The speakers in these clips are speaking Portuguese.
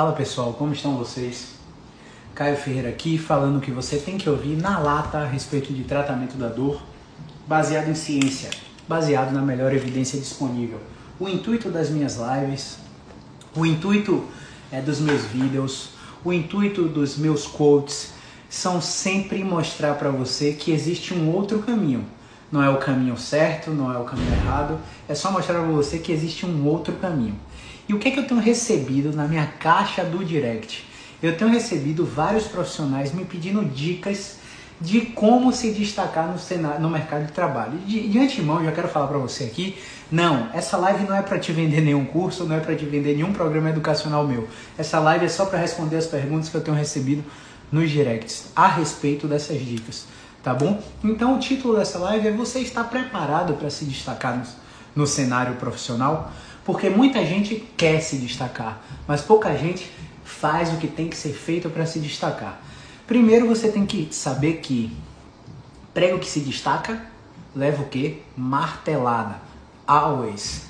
Fala pessoal, como estão vocês? Caio Ferreira aqui falando que você tem que ouvir na lata a respeito de tratamento da dor, baseado em ciência, baseado na melhor evidência disponível. O intuito das minhas lives, o intuito é, dos meus vídeos, o intuito dos meus quotes são sempre mostrar para você que existe um outro caminho. Não é o caminho certo, não é o caminho errado, é só mostrar para você que existe um outro caminho. E o que é que eu tenho recebido na minha caixa do direct? Eu tenho recebido vários profissionais me pedindo dicas de como se destacar no, cenário, no mercado de trabalho. De, de antemão, já quero falar para você aqui, não, essa live não é para te vender nenhum curso, não é para te vender nenhum programa educacional meu. Essa live é só para responder as perguntas que eu tenho recebido nos directs a respeito dessas dicas, tá bom? Então o título dessa live é Você está preparado para se destacar no, no cenário profissional? Porque muita gente quer se destacar, mas pouca gente faz o que tem que ser feito para se destacar. Primeiro você tem que saber que prego que se destaca leva o quê? Martelada. Always.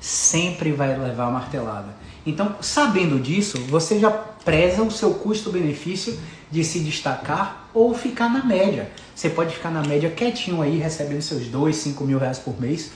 Sempre vai levar martelada. Então, sabendo disso, você já preza o seu custo-benefício de se destacar ou ficar na média. Você pode ficar na média quietinho aí, recebendo seus 2, 5 mil reais por mês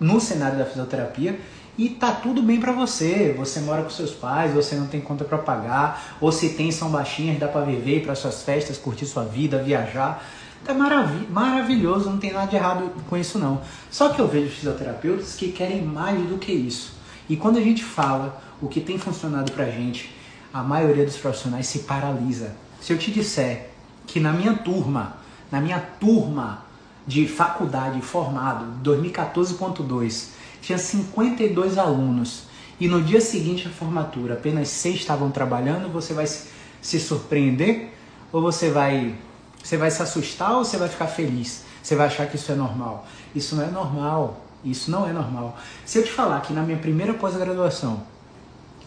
no cenário da fisioterapia e tá tudo bem para você. Você mora com seus pais, você não tem conta para pagar, ou se tem são baixinhas, dá para viver, para suas festas, curtir sua vida, viajar. Tá marav maravilhoso, não tem nada de errado com isso não. Só que eu vejo fisioterapeutas que querem mais do que isso. E quando a gente fala o que tem funcionado pra gente, a maioria dos profissionais se paralisa. Se eu te disser que na minha turma, na minha turma de faculdade formado, 2014.2, tinha 52 alunos e no dia seguinte à formatura apenas seis estavam trabalhando, você vai se surpreender ou você vai você vai se assustar ou você vai ficar feliz? Você vai achar que isso é normal? Isso não é normal. Isso não é normal. Se eu te falar que na minha primeira pós-graduação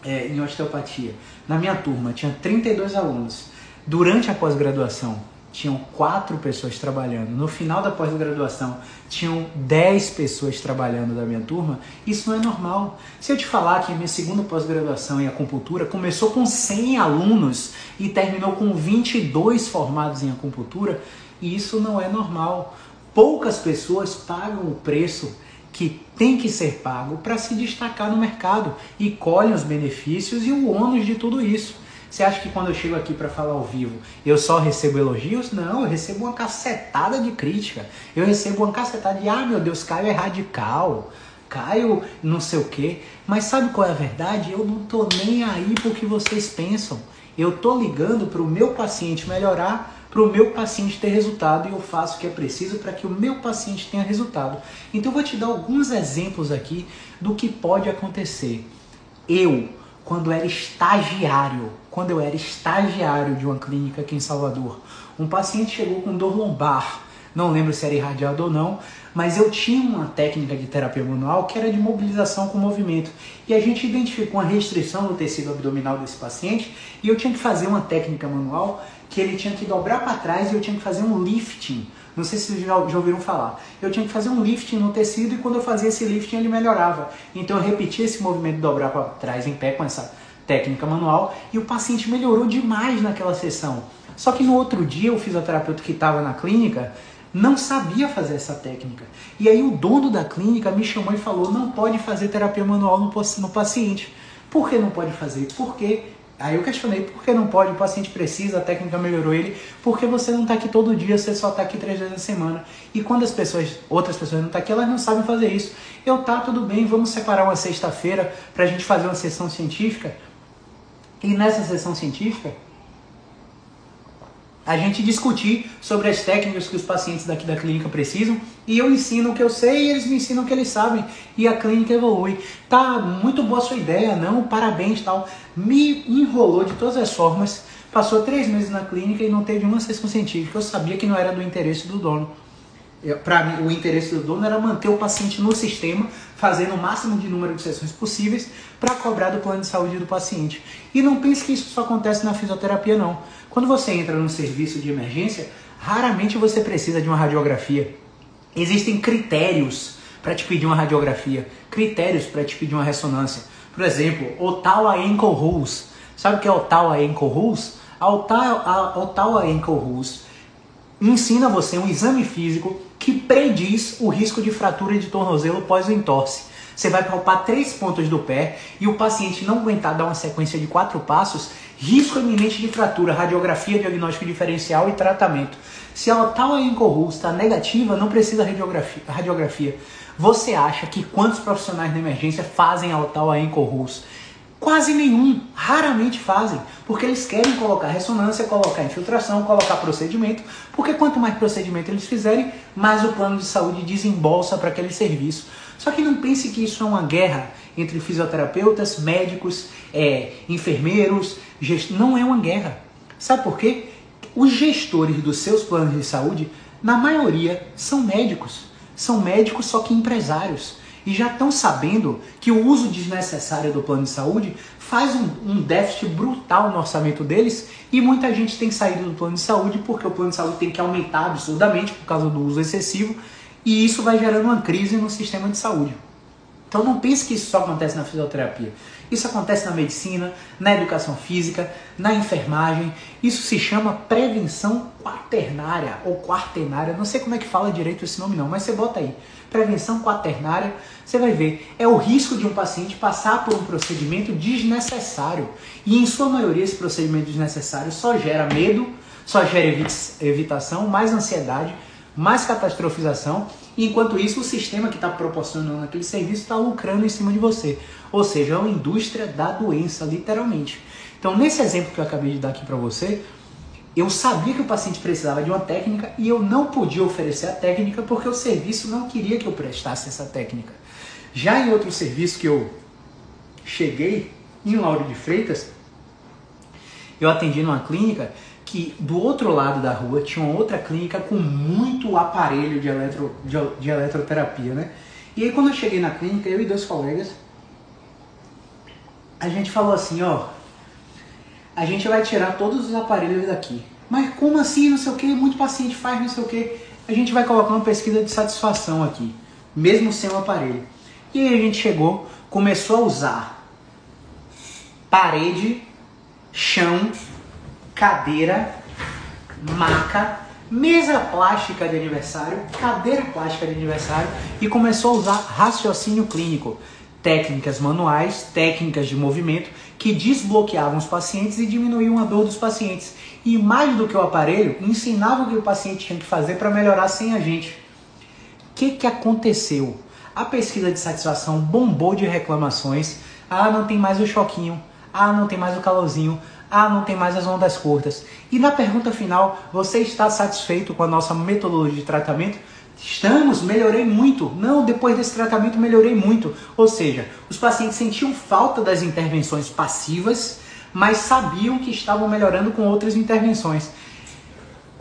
é, em osteopatia, na minha turma tinha 32 alunos, durante a pós-graduação tinham quatro pessoas trabalhando. No final da pós-graduação, tinham dez pessoas trabalhando da minha turma. Isso não é normal. Se eu te falar que a minha segunda pós-graduação em acupuntura começou com 100 alunos e terminou com 22 formados em acupuntura, isso não é normal. Poucas pessoas pagam o preço que tem que ser pago para se destacar no mercado e colhem os benefícios e o ônus de tudo isso. Você acha que quando eu chego aqui para falar ao vivo, eu só recebo elogios? Não, eu recebo uma cacetada de crítica. Eu recebo uma cacetada de, ah, meu Deus, Caio é radical. Caio não sei o quê. Mas sabe qual é a verdade? Eu não tô nem aí pro que vocês pensam. Eu tô ligando para o meu paciente melhorar, para o meu paciente ter resultado e eu faço o que é preciso para que o meu paciente tenha resultado. Então eu vou te dar alguns exemplos aqui do que pode acontecer. Eu quando era estagiário, quando eu era estagiário de uma clínica aqui em Salvador. Um paciente chegou com dor lombar, não lembro se era irradiado ou não, mas eu tinha uma técnica de terapia manual que era de mobilização com movimento. E a gente identificou uma restrição no tecido abdominal desse paciente e eu tinha que fazer uma técnica manual que ele tinha que dobrar para trás e eu tinha que fazer um lifting não sei se vocês já, já ouviram falar. Eu tinha que fazer um lifting no tecido e quando eu fazia esse lifting ele melhorava. Então eu repetia esse movimento de dobrar para trás em pé com essa técnica manual e o paciente melhorou demais naquela sessão. Só que no outro dia o fisioterapeuta que estava na clínica não sabia fazer essa técnica. E aí o dono da clínica me chamou e falou: não pode fazer terapia manual no, paciente. Por que não pode fazer? Porque Aí eu questionei por que não pode, o paciente precisa, a técnica melhorou ele, porque você não está aqui todo dia, você só está aqui três vezes na semana. E quando as pessoas, outras pessoas não estão tá aqui, elas não sabem fazer isso. Eu tá, tudo bem, vamos separar uma sexta-feira para a gente fazer uma sessão científica. E nessa sessão científica, a gente discutir sobre as técnicas que os pacientes daqui da clínica precisam e eu ensino o que eu sei e eles me ensinam o que eles sabem e a clínica evolui. Tá muito boa sua ideia, não? Parabéns tal. Me enrolou de todas as formas, passou três meses na clínica e não teve uma sessão científica. Eu sabia que não era do interesse do dono. Para mim, o interesse do dono era manter o paciente no sistema, fazendo o máximo de número de sessões possíveis para cobrar do plano de saúde do paciente. E não pense que isso só acontece na fisioterapia, não. Quando você entra num serviço de emergência, raramente você precisa de uma radiografia. Existem critérios para te pedir uma radiografia, critérios para te pedir uma ressonância. Por exemplo, Ottawa Ankle Rules. Sabe o que é Ottawa Ankle Rules? A Ottawa Ankle Rules ensina você um exame físico que prediz o risco de fratura de tornozelo pós o entorse. Você vai palpar três pontos do pé e o paciente não aguentar dar uma sequência de quatro passos, risco iminente de fratura, radiografia, diagnóstico diferencial e tratamento. Se a tal ankle está negativa, não precisa radiografia. radiografia. Você acha que quantos profissionais de emergência fazem a tal ankle Quase nenhum, raramente fazem, porque eles querem colocar ressonância, colocar infiltração, colocar procedimento, porque quanto mais procedimento eles fizerem, mais o plano de saúde desembolsa para aquele serviço. Só que não pense que isso é uma guerra entre fisioterapeutas, médicos, é, enfermeiros, gest... não é uma guerra. Sabe por quê? Os gestores dos seus planos de saúde, na maioria, são médicos. São médicos, só que empresários. E já estão sabendo que o uso desnecessário do plano de saúde faz um, um, déficit brutal no orçamento deles e muita gente tem saído do plano de saúde porque o plano de saúde tem que aumentar absurdamente por causa do uso excessivo e isso vai gerando uma crise no sistema de saúde. Então não pense que isso só acontece na fisioterapia. Isso acontece na medicina, na educação física, na enfermagem. Isso se chama prevenção quaternária ou quartenária. Não sei como é que fala direito esse nome não, mas você bota aí. Prevenção quaternária, você vai ver, é o risco de um paciente passar por um procedimento desnecessário. E em sua maioria esse procedimento desnecessário só gera medo, só gera evitação, mais ansiedade, mais catastrofização, e enquanto isso o sistema que está proporcionando aquele serviço está lucrando em cima de você. Ou seja, é uma indústria da doença, literalmente. Então, nesse exemplo que eu acabei de dar aqui para você, eu sabia que o paciente precisava de uma técnica e eu não podia oferecer a técnica porque o serviço não queria que eu prestasse essa técnica. Já em outro serviço que eu cheguei, em Lauro de Freitas, eu atendi numa clínica que do outro lado da rua tinha uma outra clínica com muito aparelho de, eletro, de, de eletroterapia, né? E aí quando eu cheguei na clínica, eu e dois colegas, a gente falou assim, ó, a gente vai tirar todos os aparelhos daqui. Mas como assim, não sei o que, muito paciente faz não sei o que. A gente vai colocar uma pesquisa de satisfação aqui, mesmo sem o aparelho. E aí a gente chegou, começou a usar parede, chão cadeira, maca, mesa plástica de aniversário, cadeira plástica de aniversário e começou a usar raciocínio clínico, técnicas manuais, técnicas de movimento que desbloqueavam os pacientes e diminuíam a dor dos pacientes. E mais do que o aparelho, ensinavam o que o paciente tinha que fazer para melhorar sem a gente. O que, que aconteceu? A pesquisa de satisfação bombou de reclamações. Ah, não tem mais o choquinho. Ah, não tem mais o calorzinho. Ah, não tem mais as ondas curtas. E na pergunta final, você está satisfeito com a nossa metodologia de tratamento? Estamos, melhorei muito. Não, depois desse tratamento melhorei muito. Ou seja, os pacientes sentiam falta das intervenções passivas, mas sabiam que estavam melhorando com outras intervenções.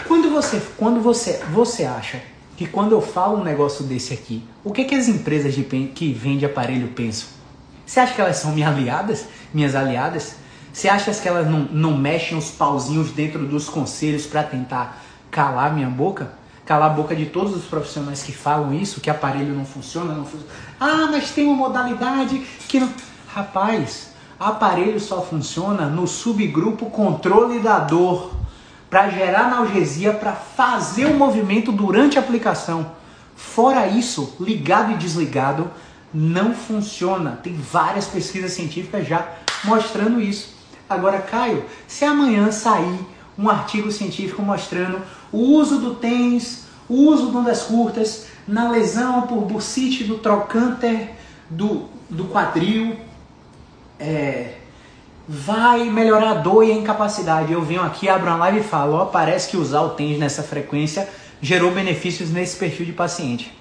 Quando você, quando você, você acha que quando eu falo um negócio desse aqui, o que, que as empresas de, que vendem aparelho pensam? Você acha que elas são minhas aliadas? Minhas aliadas? Você acha que elas não, não mexem os pauzinhos dentro dos conselhos para tentar calar minha boca? Calar a boca de todos os profissionais que falam isso, que aparelho não funciona, não funciona. Ah, mas tem uma modalidade que não. Rapaz, aparelho só funciona no subgrupo controle da dor para gerar analgesia, para fazer o movimento durante a aplicação. Fora isso, ligado e desligado não funciona. Tem várias pesquisas científicas já mostrando isso. Agora, Caio, se amanhã sair um artigo científico mostrando o uso do tênis, o uso de ondas curtas na lesão por bursite, do trocânter do, do quadril, é, vai melhorar a dor e a incapacidade. Eu venho aqui, abro uma live e falo, ó, parece que usar o TENS nessa frequência gerou benefícios nesse perfil de paciente.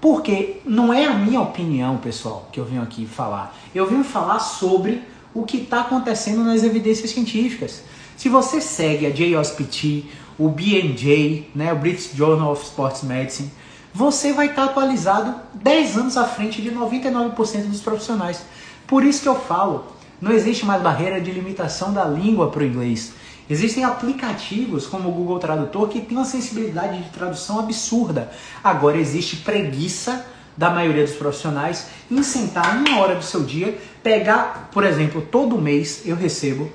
Porque não é a minha opinião, pessoal, que eu venho aqui falar. Eu venho falar sobre o que está acontecendo nas evidências científicas. Se você segue a JOSPT, o BMJ, né, o British Journal of Sports Medicine, você vai estar tá atualizado 10 anos à frente de 99% dos profissionais. Por isso que eu falo, não existe mais barreira de limitação da língua para o inglês. Existem aplicativos como o Google Tradutor que tem uma sensibilidade de tradução absurda. Agora existe preguiça da maioria dos profissionais em sentar uma hora do seu dia, pegar, por exemplo, todo mês eu recebo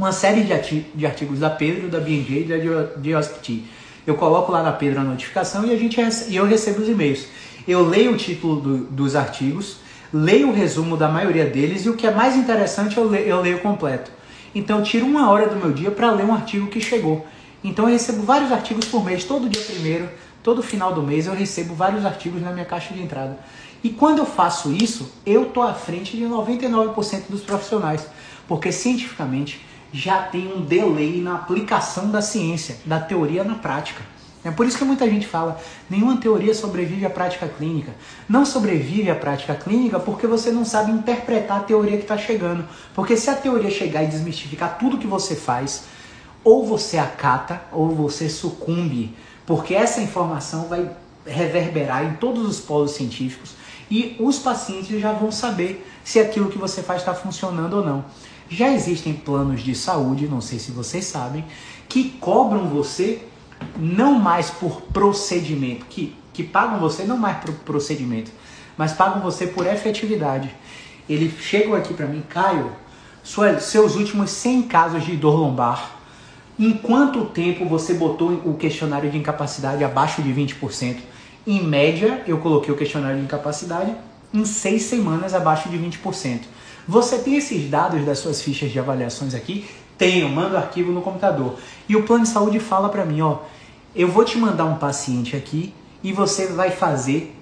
uma série de artigos da Pedro, da BNJ e da Geospit. Eu coloco lá na Pedro a notificação e, a gente, e eu recebo os e-mails. Eu leio o título do, dos artigos, leio o resumo da maioria deles e o que é mais interessante eu leio, eu leio completo. Então eu tiro uma hora do meu dia para ler um artigo que chegou. Então eu recebo vários artigos por mês, todo dia primeiro, todo final do mês eu recebo vários artigos na minha caixa de entrada. E quando eu faço isso, eu tô à frente de 99% dos profissionais, porque cientificamente já tem um delay na aplicação da ciência, da teoria na prática. É por isso que muita gente fala, nenhuma teoria sobrevive à prática clínica. Não sobrevive à prática clínica porque você não sabe interpretar a teoria que está chegando. Porque se a teoria chegar e desmistificar tudo que você faz, ou você acata ou você sucumbe, porque essa informação vai reverberar em todos os polos científicos e os pacientes já vão saber se aquilo que você faz está funcionando ou não. Já existem planos de saúde, não sei se vocês sabem, que cobram você não mais por procedimento, que, que pagam você não mais por procedimento, mas pagam você por efetividade. Eles chegam aqui para mim, Caio, sua, seus últimos 100 casos de dor lombar, em quanto tempo você botou o questionário de incapacidade abaixo de 20%? Em média, eu coloquei o questionário de incapacidade em 6 semanas abaixo de 20%. Você tem esses dados das suas fichas de avaliações aqui? Tenho, manda o arquivo no computador. E o plano de saúde fala para mim, ó, eu vou te mandar um paciente aqui e você vai fazer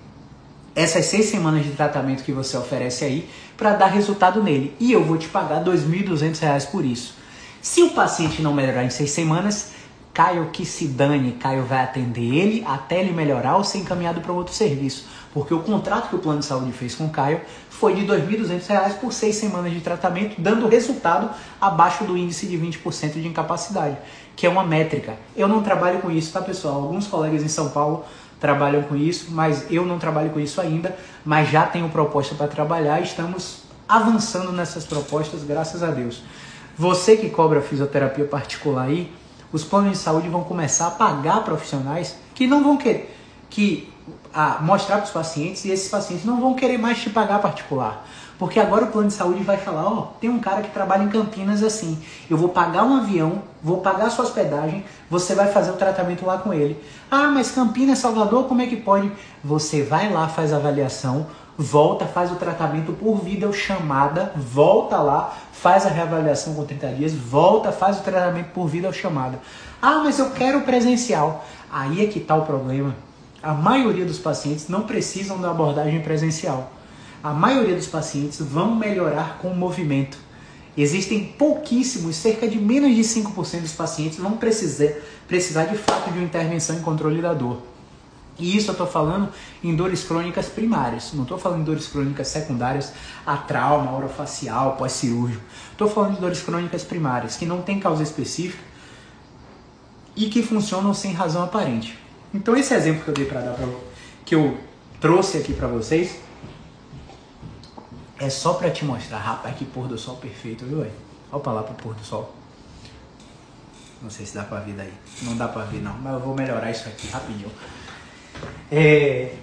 essas seis semanas de tratamento que você oferece aí para dar resultado nele. E eu vou te pagar R$ 2.200 por isso. Se o paciente não melhorar em seis semanas, Caio que se dane, Caio vai atender ele até ele melhorar ou ser encaminhado para outro serviço. Porque o contrato que o plano de saúde fez com o Caio foi de R$ 2.200 por seis semanas de tratamento, dando resultado abaixo do índice de 20% de incapacidade, que é uma métrica. Eu não trabalho com isso, tá pessoal? Alguns colegas em São Paulo trabalham com isso, mas eu não trabalho com isso ainda, mas já tenho proposta para trabalhar estamos avançando nessas propostas, graças a Deus. Você que cobra fisioterapia particular aí, os planos de saúde vão começar a pagar profissionais que não vão querer, que a mostrar para os pacientes e esses pacientes não vão querer mais te pagar particular. Porque agora o plano de saúde vai falar, ó, oh, tem um cara que trabalha em Campinas assim, eu vou pagar um avião, vou pagar a sua hospedagem, você vai fazer o tratamento lá com ele. Ah, mas Campinas, Salvador, como é que pode? Você vai lá, faz a avaliação, volta, faz o tratamento por vídeo chamada, volta lá, faz a reavaliação com 30 dias, volta, faz o tratamento por vídeo chamada. Ah, mas eu quero presencial. Aí é que está o problema a maioria dos pacientes não precisam da abordagem presencial. A maioria dos pacientes vão melhorar com o movimento. Existem pouquíssimos, cerca de menos de 5% dos pacientes vão precisar, precisar de fato de uma intervenção em controle da dor. E isso eu estou falando em dores crônicas primárias, não estou falando em dores crônicas secundárias a trauma, orofacial, pós-cirúrgico. Estou falando de dores crônicas primárias, que não têm causa específica e que funcionam sem razão aparente. Então esse exemplo que eu dei para dar pra, que eu trouxe aqui para vocês é só para te mostrar, rapaz, que pôr do sol perfeito, viu? Olha pra lá pro pôr do sol. Não sei se dá pra ver daí. Não dá pra ver não, mas eu vou melhorar isso aqui rapidinho. É,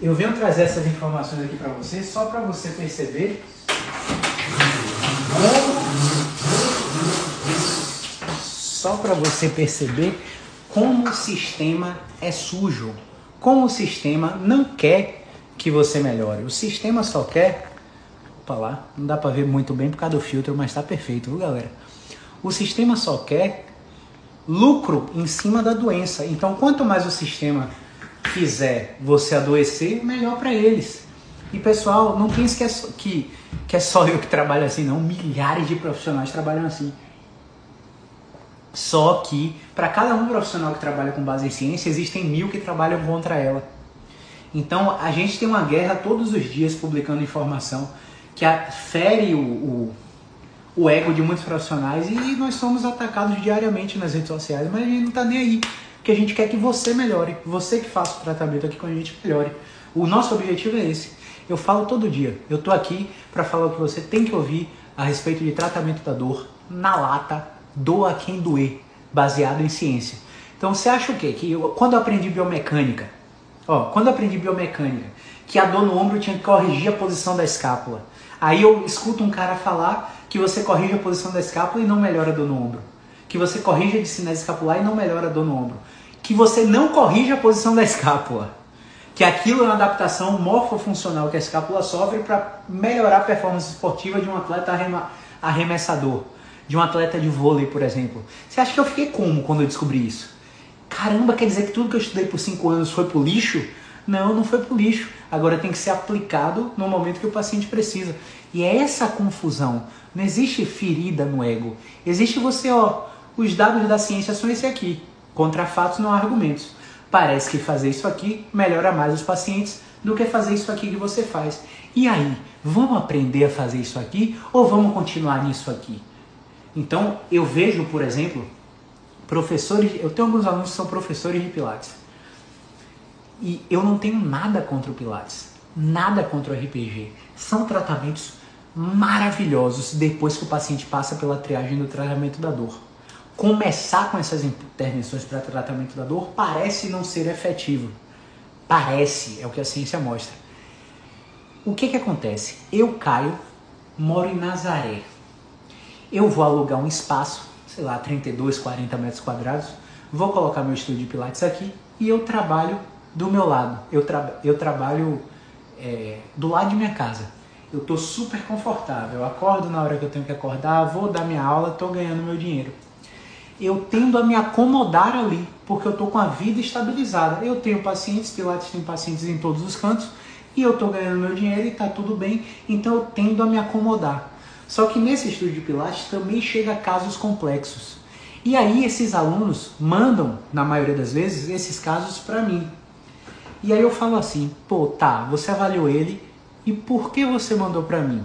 eu venho trazer essas informações aqui para você só para você perceber só para você perceber como o sistema é sujo, como o sistema não quer que você melhore. O sistema só quer. Opa lá, não dá para ver muito bem por causa do filtro, mas está perfeito, viu galera? O sistema só quer lucro em cima da doença. Então, quanto mais o sistema quiser você adoecer, melhor para eles. E pessoal, não pense que, é, que, que que é só eu que trabalho assim, não. Milhares de profissionais trabalham assim. Só que, para cada um profissional que trabalha com base em ciência, existem mil que trabalham contra ela. Então, a gente tem uma guerra todos os dias publicando informação que fere o, o, o ego de muitos profissionais e nós somos atacados diariamente nas redes sociais, mas a gente não está nem aí. Porque a gente quer que você melhore, você que faça o tratamento aqui com a gente melhore. O nosso objetivo é esse. Eu falo todo dia. Eu tô aqui para falar o que você tem que ouvir a respeito de tratamento da dor na lata, doa quem doer, baseado em ciência. Então você acha o quê? Que eu, quando eu aprendi biomecânica, ó, quando eu aprendi biomecânica, que a dor no ombro tinha que corrigir a posição da escápula. Aí eu escuto um cara falar que você corrige a posição da escápula e não melhora a dor no ombro. Que você corrige a discinese escapular e não melhora a dor no ombro. Que você não corrige a posição da escápula que aquilo é uma adaptação morfofuncional que a escápula sofre para melhorar a performance esportiva de um atleta arremessador, de um atleta de vôlei, por exemplo. Você acha que eu fiquei como quando eu descobri isso? Caramba, quer dizer que tudo que eu estudei por cinco anos foi pro lixo? Não, não foi pro lixo. Agora tem que ser aplicado no momento que o paciente precisa. E é essa confusão. Não existe ferida no ego. Existe você, ó, os dados da ciência são esse aqui. Contra fatos não há argumentos parece que fazer isso aqui melhora mais os pacientes do que fazer isso aqui que você faz. E aí, vamos aprender a fazer isso aqui ou vamos continuar nisso aqui? Então, eu vejo, por exemplo, professores, eu tenho alguns alunos que são professores de Pilates. E eu não tenho nada contra o Pilates, nada contra o RPG. São tratamentos maravilhosos depois que o paciente passa pela triagem do tratamento da dor começar com essas intervenções para tratamento da dor parece não ser efetivo. Parece, é o que a ciência mostra. O que que acontece? Eu, Caio, moro em Nazaré. Eu vou alugar um espaço, sei lá, 32, 40 metros quadrados, vou colocar meu estúdio de pilates aqui e eu trabalho do meu lado. Eu, tra eu trabalho é, do lado de minha casa. Eu estou super confortável. Eu acordo na hora que eu tenho que acordar, vou dar minha aula, estou ganhando meu dinheiro eu tendo a me acomodar ali, porque eu estou com a vida estabilizada. Eu tenho pacientes, Pilates tem pacientes em todos os cantos, e eu estou ganhando meu dinheiro e está tudo bem, então eu tendo a me acomodar. Só que nesse estúdio de Pilates também chega casos complexos. E aí esses alunos mandam, na maioria das vezes, esses casos para mim. E aí eu falo assim, pô, tá, você avaliou ele, e por que você mandou para mim?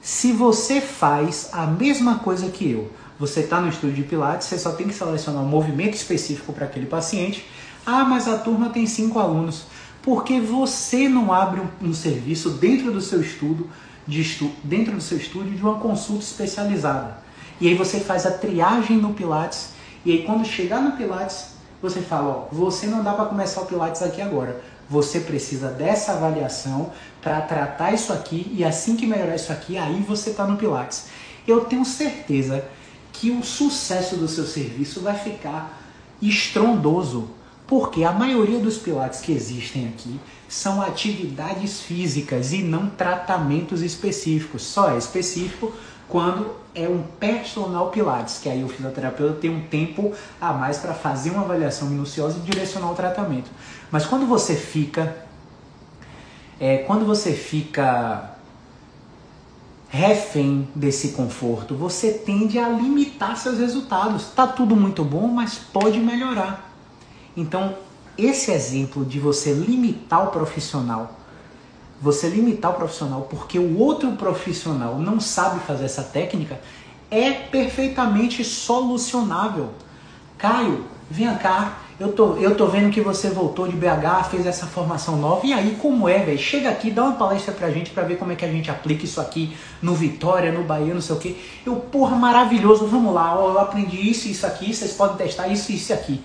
Se você faz a mesma coisa que eu, você está no estúdio de Pilates, você só tem que selecionar um movimento específico para aquele paciente. Ah, mas a turma tem cinco alunos. Porque você não abre um, um serviço dentro do seu estudo, de dentro do seu estúdio de uma consulta especializada. E aí você faz a triagem no Pilates. E aí quando chegar no Pilates, você fala, ó, você não dá para começar o Pilates aqui agora. Você precisa dessa avaliação para tratar isso aqui e assim que melhorar isso aqui, aí você está no Pilates. Eu tenho certeza que o sucesso do seu serviço vai ficar estrondoso, porque a maioria dos pilates que existem aqui são atividades físicas e não tratamentos específicos. Só é específico quando é um personal pilates, que aí o fisioterapeuta tem um tempo a mais para fazer uma avaliação minuciosa e direcionar o tratamento. Mas quando você fica é, quando você fica refém desse conforto, você tende a limitar seus resultados. Tá tudo muito bom, mas pode melhorar. Então, esse exemplo de você limitar o profissional, você limitar o profissional porque o outro profissional não sabe fazer essa técnica, é perfeitamente solucionável. Caio, vem cá, eu tô, eu tô vendo que você voltou de BH, fez essa formação nova. E aí, como é, velho? Chega aqui, dá uma palestra pra gente pra ver como é que a gente aplica isso aqui no Vitória, no Bahia, não sei o quê. Eu, porra, maravilhoso, vamos lá, eu aprendi isso, isso aqui, vocês podem testar isso, isso aqui.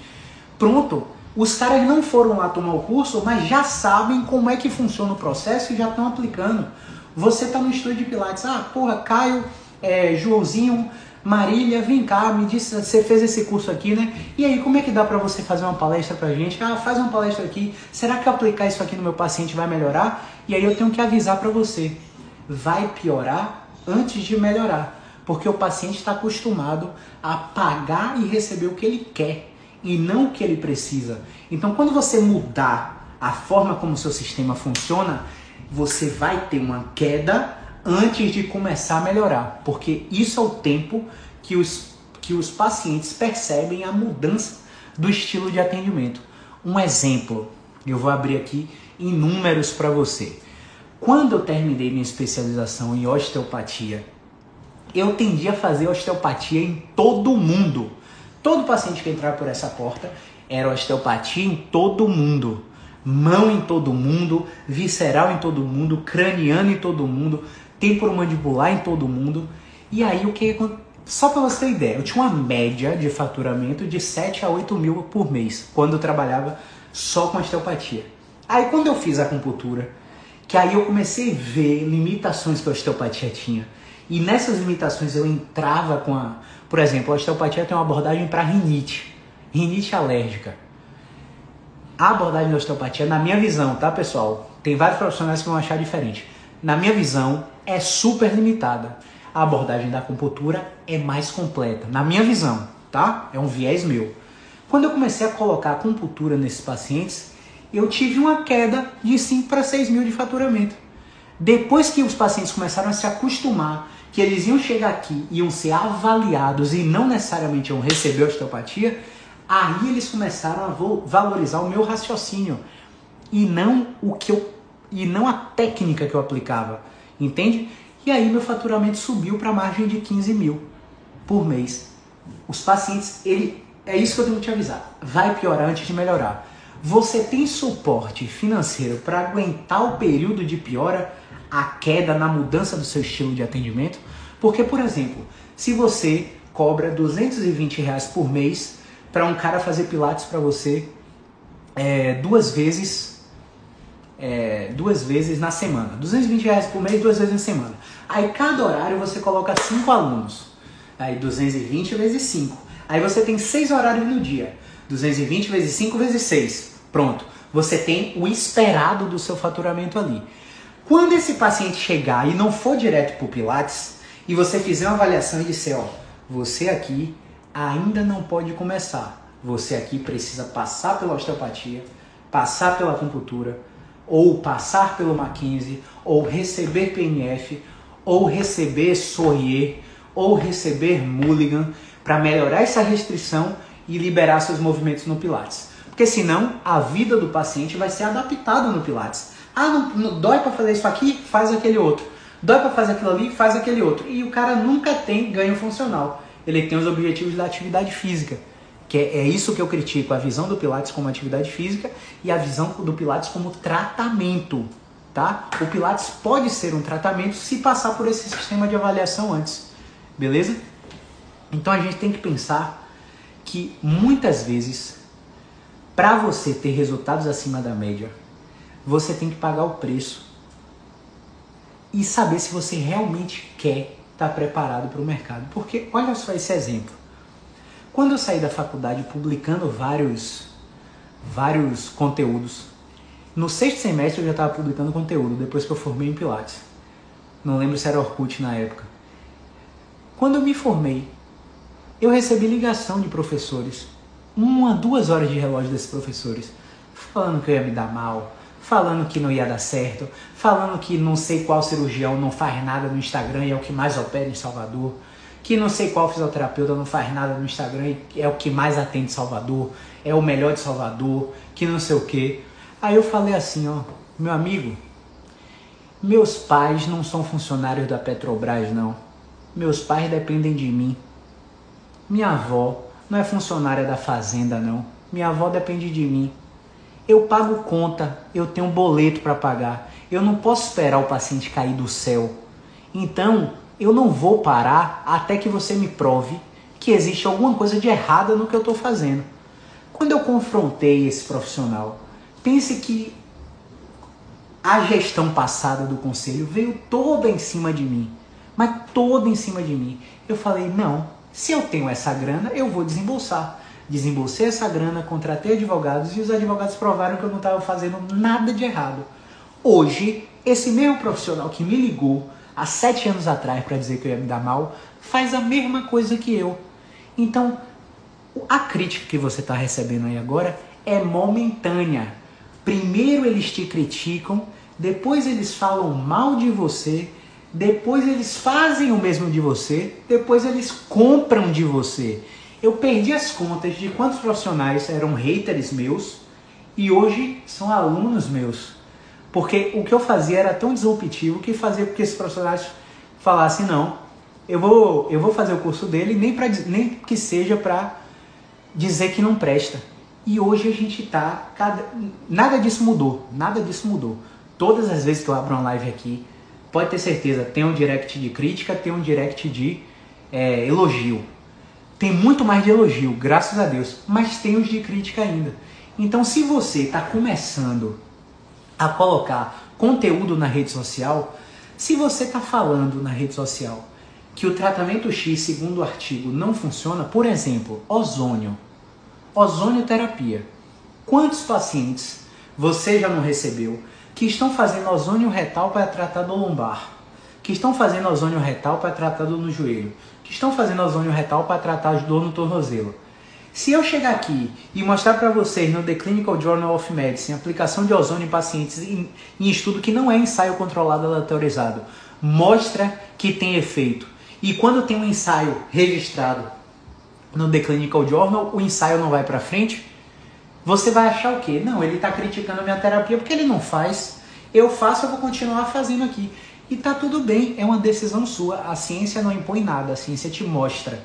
Pronto. Os caras não foram lá tomar o curso, mas já sabem como é que funciona o processo e já estão aplicando. Você tá no estúdio de Pilates, ah, porra, Caio, é, Joãozinho, Marília, vem cá, me disse, você fez esse curso aqui, né? E aí, como é que dá para você fazer uma palestra pra gente? Ah, faz uma palestra aqui. Será que aplicar isso aqui no meu paciente vai melhorar? E aí eu tenho que avisar para você, vai piorar antes de melhorar, porque o paciente está acostumado a pagar e receber o que ele quer e não o que ele precisa. Então, quando você mudar a forma como o seu sistema funciona, você vai ter uma queda antes de começar a melhorar, porque isso é o tempo que os, que os pacientes percebem a mudança do estilo de atendimento. Um exemplo, eu vou abrir aqui em números para você. Quando eu terminei minha especialização em osteopatia, eu tendi a fazer osteopatia em todo mundo. Todo paciente que entrar por essa porta era osteopatia em todo mundo. Mão em todo mundo, visceral em todo mundo, craniano em todo mundo, temporomandibular em todo mundo. E aí o que só para você ter ideia, eu tinha uma média de faturamento de 7 a 8 mil por mês, quando eu trabalhava só com osteopatia. Aí quando eu fiz a acupuntura, que aí eu comecei a ver limitações que a osteopatia tinha. E nessas limitações eu entrava com a. Por exemplo, a osteopatia tem uma abordagem para rinite, rinite alérgica. A abordagem da osteopatia, na minha visão, tá pessoal? Tem vários profissionais que vão achar diferente. Na minha visão, é super limitada. A abordagem da acupuntura é mais completa, na minha visão, tá? É um viés meu. Quando eu comecei a colocar acupuntura nesses pacientes, eu tive uma queda de 5 para 6 mil de faturamento. Depois que os pacientes começaram a se acostumar que eles iam chegar aqui, iam ser avaliados e não necessariamente iam receber osteopatia, aí eles começaram a valorizar o meu raciocínio e não o que eu e não a técnica que eu aplicava, entende? E aí meu faturamento subiu para a margem de 15 mil por mês. Os pacientes, ele é isso que eu tenho que te avisar. Vai piorar antes de melhorar. Você tem suporte financeiro para aguentar o período de piora, a queda na mudança do seu estilo de atendimento? Porque, por exemplo, se você cobra 220 reais por mês para um cara fazer pilates para você é, duas vezes é, duas vezes na semana. 220 reais por mês, duas vezes na semana. Aí cada horário você coloca cinco alunos. Aí 220 vezes 5. Aí você tem seis horários no dia. 220 vezes 5 vezes 6. Pronto. Você tem o esperado do seu faturamento ali. Quando esse paciente chegar e não for direto para o Pilates, e você fizer uma avaliação e disser, ó, você aqui ainda não pode começar. Você aqui precisa passar pela osteopatia, passar pela acupuntura, ou passar pelo Mackenzie, ou receber PNF, ou receber Sourier, ou receber Mulligan, para melhorar essa restrição e liberar seus movimentos no Pilates. Porque senão a vida do paciente vai ser adaptada no Pilates. Ah, não, não dói para fazer isso aqui? Faz aquele outro. Dói para fazer aquilo ali? Faz aquele outro. E o cara nunca tem ganho funcional. Ele tem os objetivos da atividade física. Que é, é isso que eu critico, a visão do Pilates como atividade física e a visão do Pilates como tratamento. Tá? O Pilates pode ser um tratamento se passar por esse sistema de avaliação antes. Beleza? Então a gente tem que pensar que muitas vezes para você ter resultados acima da média, você tem que pagar o preço e saber se você realmente quer estar tá preparado para o mercado. Porque olha só esse exemplo. Quando eu saí da faculdade publicando vários, vários conteúdos, no sexto semestre eu já estava publicando conteúdo, depois que eu formei em Pilates. Não lembro se era Orkut na época. Quando eu me formei, eu recebi ligação de professores uma, duas horas de relógio desses professores, falando que eu ia me dar mal, falando que não ia dar certo, falando que não sei qual cirurgião não faz nada no Instagram e é o que mais opera em Salvador, que não sei qual fisioterapeuta não faz nada no Instagram e é o que mais atende Salvador, é o melhor de Salvador, que não sei o que. Aí eu falei assim, ó, meu amigo, meus pais não são funcionários da Petrobras não. Meus pais dependem de mim. Minha avó não é funcionária da fazenda, não. Minha avó depende de mim. Eu pago conta, eu tenho um boleto para pagar. Eu não posso esperar o paciente cair do céu. Então, eu não vou parar até que você me prove que existe alguma coisa de errada no que eu estou fazendo. Quando eu confrontei esse profissional, pense que a gestão passada do conselho veio toda em cima de mim, mas toda em cima de mim. Eu falei: não, se eu tenho essa grana, eu vou desembolsar. Desembolsei essa grana, contratei advogados e os advogados provaram que eu não estava fazendo nada de errado. Hoje, esse mesmo profissional que me ligou há sete anos atrás para dizer que eu ia me dar mal, faz a mesma coisa que eu. Então, a crítica que você está recebendo aí agora é momentânea. Primeiro eles te criticam, depois eles falam mal de você, depois eles fazem o mesmo de você, depois eles compram de você. Eu perdi as contas de quantos profissionais eram haters meus e hoje são alunos meus. Porque o que eu fazia era tão disruptivo que fazia com que esses profissionais falassem: não, eu vou, eu vou fazer o curso dele, nem, pra, nem que seja para dizer que não presta. E hoje a gente tá. Nada disso mudou. Nada disso mudou. Todas as vezes que eu abro uma live aqui, pode ter certeza, tem um direct de crítica, tem um direct de é, elogio. Tem muito mais de elogio, graças a Deus. Mas tem os de crítica ainda. Então, se você está começando a colocar conteúdo na rede social, se você está falando na rede social que o tratamento X, segundo o artigo, não funciona, por exemplo, ozônio, ozônio terapia. Quantos pacientes você já não recebeu que estão fazendo ozônio retal para tratar do lombar, que estão fazendo ozônio retal para tratar do no joelho, que estão fazendo ozônio retal para tratar de dor no tornozelo? Se eu chegar aqui e mostrar para vocês no The Clinical Journal of Medicine aplicação de ozônio em pacientes em, em estudo que não é ensaio controlado aleatorizado, mostra que tem efeito. E quando tem um ensaio registrado no The Clinical Journal, o ensaio não vai para frente, você vai achar o quê? Não, ele está criticando a minha terapia porque ele não faz. Eu faço, eu vou continuar fazendo aqui. E tá tudo bem, é uma decisão sua. A ciência não impõe nada, a ciência te mostra.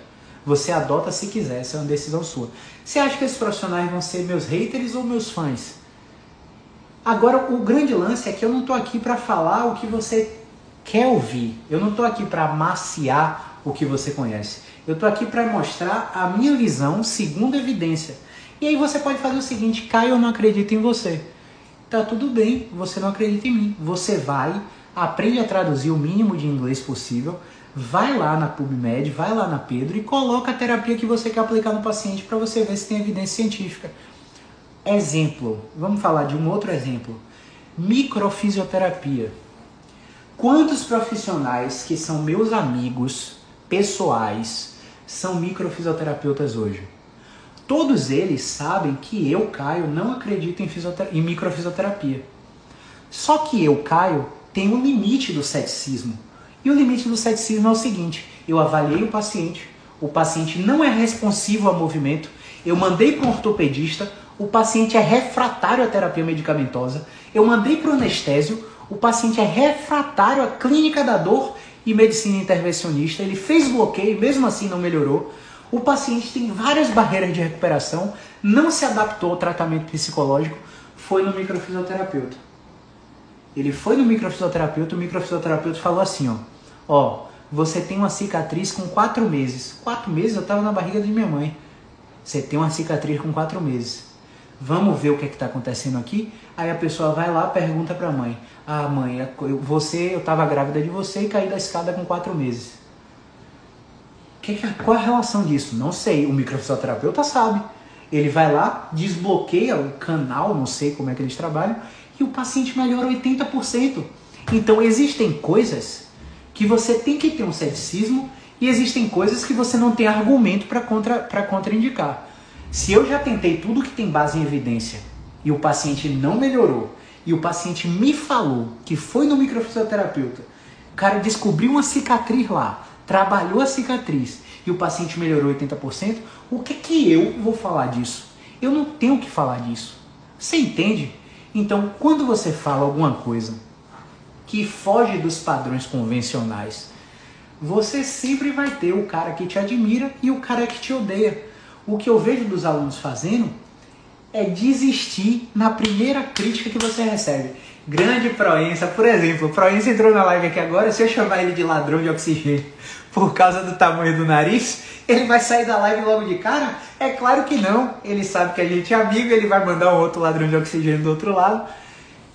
Você adota se quiser, essa é uma decisão sua. Você acha que esses profissionais vão ser meus haters ou meus fãs? Agora, o grande lance é que eu não estou aqui para falar o que você quer ouvir. Eu não estou aqui para amaciar o que você conhece. Eu estou aqui para mostrar a minha visão segundo evidência. E aí você pode fazer o seguinte, Caio, eu não acredito em você. Tá tudo bem, você não acredita em mim. Você vai, aprende a traduzir o mínimo de inglês possível, vai lá na PubMed, vai lá na Pedro e coloca a terapia que você quer aplicar no paciente para você ver se tem evidência científica. Exemplo, vamos falar de um outro exemplo. Microfisioterapia. Quantos profissionais que são meus amigos pessoais são microfisioterapeutas hoje? Todos eles sabem que eu, Caio, não acredito em, em microfisioterapia. Só que eu, Caio, tenho um limite do ceticismo. E o limite do ceticismo é o seguinte: eu avaliei o paciente, o paciente não é responsivo ao movimento, eu mandei para um ortopedista, o paciente é refratário à terapia medicamentosa, eu mandei para o anestésio, o paciente é refratário à clínica da dor e medicina intervencionista, ele fez bloqueio, mesmo assim não melhorou. O paciente tem várias barreiras de recuperação, não se adaptou ao tratamento psicológico, foi no microfisioterapeuta. Ele foi no microfisioterapeuta, o microfisioterapeuta falou assim, ó, ó, você tem uma cicatriz com quatro meses. Quatro meses eu estava na barriga de minha mãe. Você tem uma cicatriz com quatro meses. Vamos ver o que é está acontecendo aqui? Aí a pessoa vai lá pergunta para a mãe: Ah, mãe, você, eu estava grávida de você e caí da escada com quatro meses. Que, qual é a relação disso? Não sei. O microfisioterapeuta sabe. Ele vai lá, desbloqueia o canal, não sei como é que eles trabalham, e o paciente melhora 80%. Então existem coisas que você tem que ter um ceticismo e existem coisas que você não tem argumento para contra, contraindicar. Se eu já tentei tudo que tem base em evidência e o paciente não melhorou, e o paciente me falou que foi no microfisioterapeuta, o cara descobriu uma cicatriz lá, trabalhou a cicatriz e o paciente melhorou 80%, o que que eu vou falar disso? Eu não tenho que falar disso. Você entende? Então, quando você fala alguma coisa que foge dos padrões convencionais, você sempre vai ter o cara que te admira e o cara que te odeia. O que eu vejo dos alunos fazendo é desistir na primeira crítica que você recebe. Grande Proença, por exemplo, Proença entrou na live aqui agora, se eu chamar ele de ladrão de oxigênio por causa do tamanho do nariz, ele vai sair da live logo de cara? É claro que não. Ele sabe que a gente é amigo, ele vai mandar um outro ladrão de oxigênio do outro lado.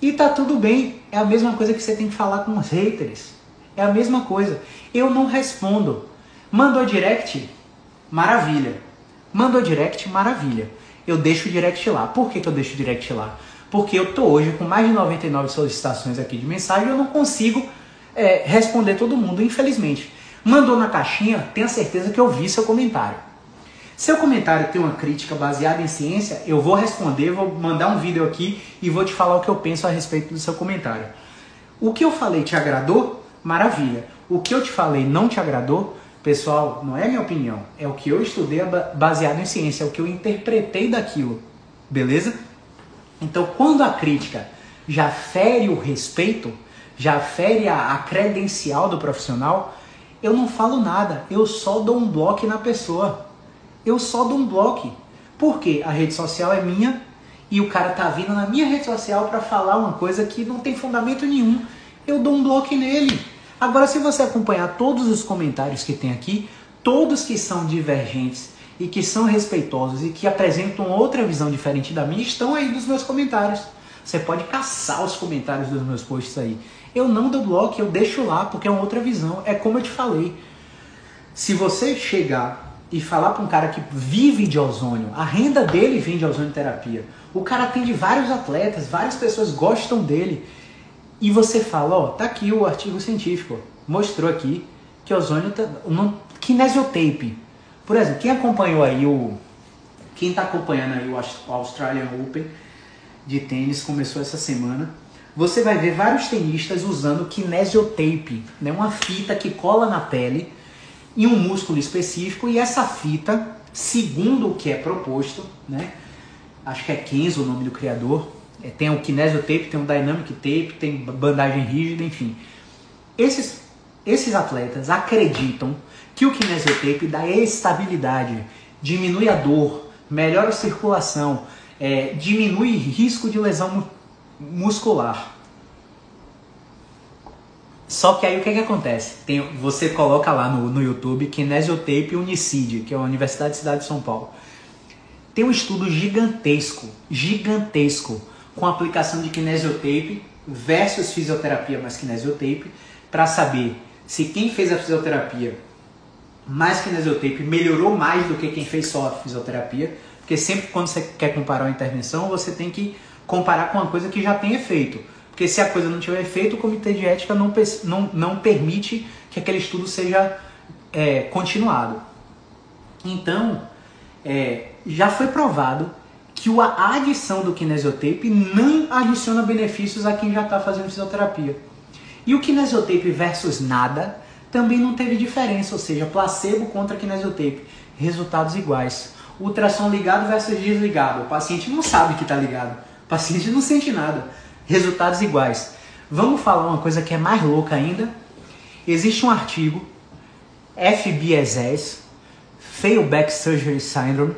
E tá tudo bem. É a mesma coisa que você tem que falar com os haters. É a mesma coisa. Eu não respondo. Mandou direct? Maravilha. Mandou direct? Maravilha. Eu deixo o direct lá. Por que, que eu deixo o direct lá? Porque eu tô hoje com mais de 99 solicitações aqui de mensagem e eu não consigo é, responder todo mundo, infelizmente. Mandou na caixinha, tenha certeza que eu vi seu comentário. Seu comentário tem uma crítica baseada em ciência, eu vou responder, vou mandar um vídeo aqui e vou te falar o que eu penso a respeito do seu comentário. O que eu falei te agradou? Maravilha. O que eu te falei não te agradou? Pessoal, não é minha opinião, é o que eu estudei baseado em ciência, é o que eu interpretei daquilo. Beleza? Então, quando a crítica já fere o respeito, já fere a, a credencial do profissional, eu não falo nada, eu só dou um bloco na pessoa. Eu só dou um bloco. Porque a rede social é minha e o cara tá vindo na minha rede social para falar uma coisa que não tem fundamento nenhum. Eu dou um bloco nele. Agora, se você acompanhar todos os comentários que tem aqui, todos que são divergentes e que são respeitosos e que apresentam outra visão diferente da minha, estão aí nos meus comentários. Você pode caçar os comentários dos meus posts aí. Eu não dou bloco, eu deixo lá porque é uma outra visão. É como eu te falei. Se você chegar e falar para um cara que vive de ozônio, a renda dele vem de ozônio terapia. O cara atende vários atletas, várias pessoas gostam dele. E você fala, ó, tá aqui o artigo científico, mostrou aqui que ozônio tá, kinesiotape. Por exemplo, quem acompanhou aí o quem está acompanhando aí o Australian Open de tênis começou essa semana. Você vai ver vários tenistas usando kinesiotape, né, uma fita que cola na pele em um músculo específico e essa fita, segundo o que é proposto, né, acho que é Kenzo o nome do criador, é, tem o kinesiotape, tem o dynamic tape, tem bandagem rígida, enfim. Esses, esses atletas acreditam que o kinesiotape dá estabilidade, diminui a dor, melhora a circulação, é, diminui risco de lesão muscular. Só que aí o que, que acontece? Tem, você coloca lá no, no YouTube Kinesiotape Unicid, que é a Universidade de Cidade de São Paulo. Tem um estudo gigantesco, gigantesco, com aplicação de kinesiotape versus fisioterapia mais kinesiotape, para saber se quem fez a fisioterapia mais kinesiotape melhorou mais do que quem fez só a fisioterapia, porque sempre quando você quer comparar uma intervenção, você tem que comparar com uma coisa que já tem efeito. Porque se a coisa não tiver efeito, o comitê de ética não, não, não permite que aquele estudo seja é, continuado. Então, é, já foi provado que a adição do kinesiotape não adiciona benefícios a quem já está fazendo fisioterapia. E o kinesiotape versus nada também não teve diferença, ou seja, placebo contra kinesiotape, resultados iguais. Ultrassom ligado versus desligado, o paciente não sabe que está ligado, o paciente não sente nada, resultados iguais. Vamos falar uma coisa que é mais louca ainda? Existe um artigo, FBSS, Fail Back Surgery Syndrome,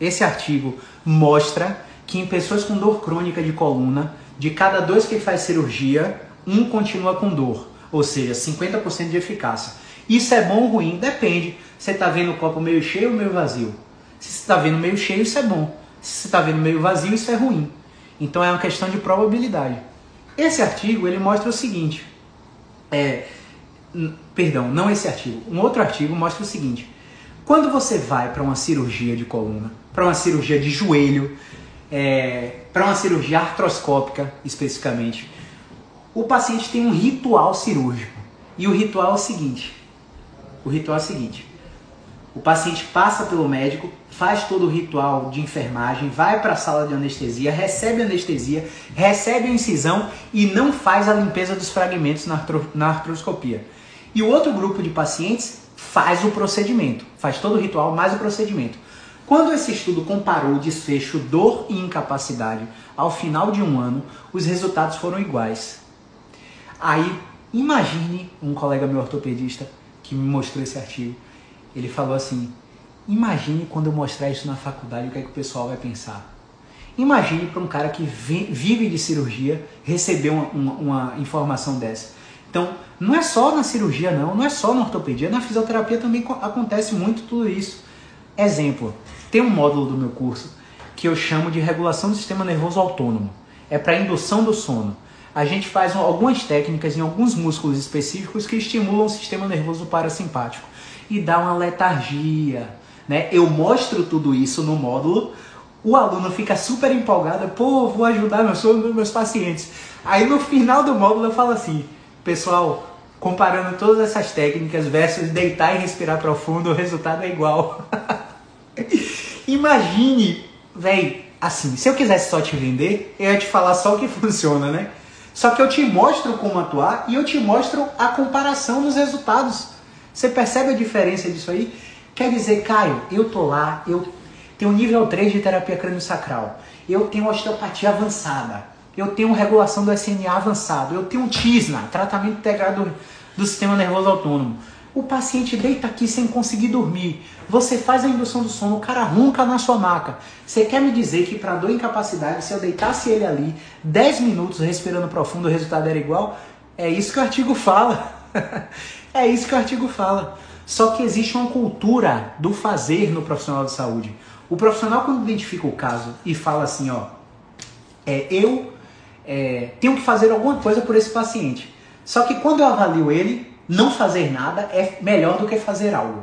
esse artigo mostra que em pessoas com dor crônica de coluna, de cada dois que faz cirurgia, um continua com dor, ou seja, 50% de eficácia. Isso é bom ou ruim? Depende. Você está vendo o copo meio cheio ou meio vazio? Se você está vendo meio cheio, isso é bom. Se você está vendo meio vazio, isso é ruim. Então é uma questão de probabilidade. Esse artigo ele mostra o seguinte. É, perdão, não esse artigo. Um outro artigo mostra o seguinte. Quando você vai para uma cirurgia de coluna, para uma cirurgia de joelho, é, para uma cirurgia artroscópica especificamente, o paciente tem um ritual cirúrgico. E o ritual é o seguinte: o ritual é o seguinte. O paciente passa pelo médico, faz todo o ritual de enfermagem, vai para a sala de anestesia, recebe anestesia, recebe a incisão e não faz a limpeza dos fragmentos na, na artroscopia. E o outro grupo de pacientes faz o procedimento, faz todo o ritual mais o procedimento. Quando esse estudo comparou o desfecho dor e incapacidade ao final de um ano, os resultados foram iguais. Aí, imagine um colega meu ortopedista que me mostrou esse artigo. Ele falou assim: imagine quando eu mostrar isso na faculdade, o que é que o pessoal vai pensar. Imagine para um cara que vive de cirurgia receber uma, uma, uma informação dessa. Então, não é só na cirurgia, não, não é só na ortopedia, na fisioterapia também acontece muito tudo isso. Exemplo, tem um módulo do meu curso que eu chamo de regulação do sistema nervoso autônomo. É para indução do sono. A gente faz algumas técnicas em alguns músculos específicos que estimulam o sistema nervoso parasimpático e dá uma letargia. Né? Eu mostro tudo isso no módulo, o aluno fica super empolgado, pô, vou ajudar meus, meus pacientes. Aí no final do módulo eu falo assim, Pessoal, comparando todas essas técnicas versus deitar e respirar profundo, o resultado é igual. Imagine, velho, assim, se eu quisesse só te vender, eu ia te falar só o que funciona, né? Só que eu te mostro como atuar e eu te mostro a comparação dos resultados. Você percebe a diferença disso aí? Quer dizer, Caio, eu tô lá, eu tenho nível 3 de terapia crânio-sacral, eu tenho osteopatia avançada, eu tenho regulação do SMA avançado, eu tenho TISNA, tratamento integrado do sistema nervoso autônomo. O paciente deita aqui sem conseguir dormir. Você faz a indução do sono, o cara ronca na sua maca. Você quer me dizer que para dor e incapacidade, se eu deitasse ele ali 10 minutos respirando profundo, o resultado era igual? É isso que o artigo fala. é isso que o artigo fala. Só que existe uma cultura do fazer no profissional de saúde. O profissional, quando identifica o caso e fala assim, ó, é, eu é, tenho que fazer alguma coisa por esse paciente. Só que quando eu avalio ele, não fazer nada é melhor do que fazer algo.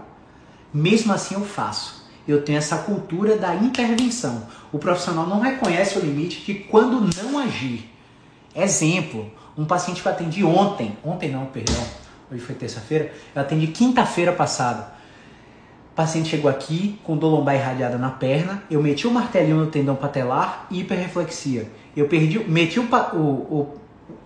Mesmo assim eu faço. Eu tenho essa cultura da intervenção. O profissional não reconhece o limite de quando não agir. Exemplo, um paciente que eu atendi ontem, ontem não, perdão, hoje foi terça-feira, eu atendi quinta-feira passada. O paciente chegou aqui com dor lombar irradiada na perna, eu meti o martelinho no tendão patelar e hiperreflexia. Eu perdi, meti o, o,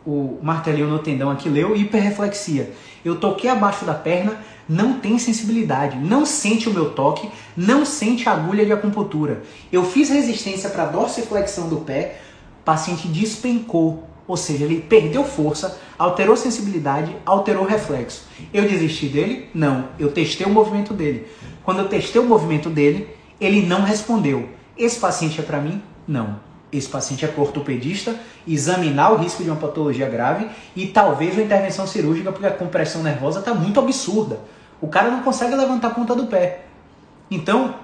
o, o martelinho no tendão aquileu e hiperreflexia. Eu toquei abaixo da perna, não tem sensibilidade, não sente o meu toque, não sente a agulha de acupuntura. Eu fiz resistência para dorsiflexão do pé, paciente despencou, ou seja, ele perdeu força, alterou sensibilidade, alterou reflexo. Eu desisti dele? Não, eu testei o movimento dele. Quando eu testei o movimento dele, ele não respondeu. Esse paciente é para mim? Não esse paciente é com ortopedista, examinar o risco de uma patologia grave e talvez uma intervenção cirúrgica, porque a compressão nervosa está muito absurda. O cara não consegue levantar a ponta do pé. Então,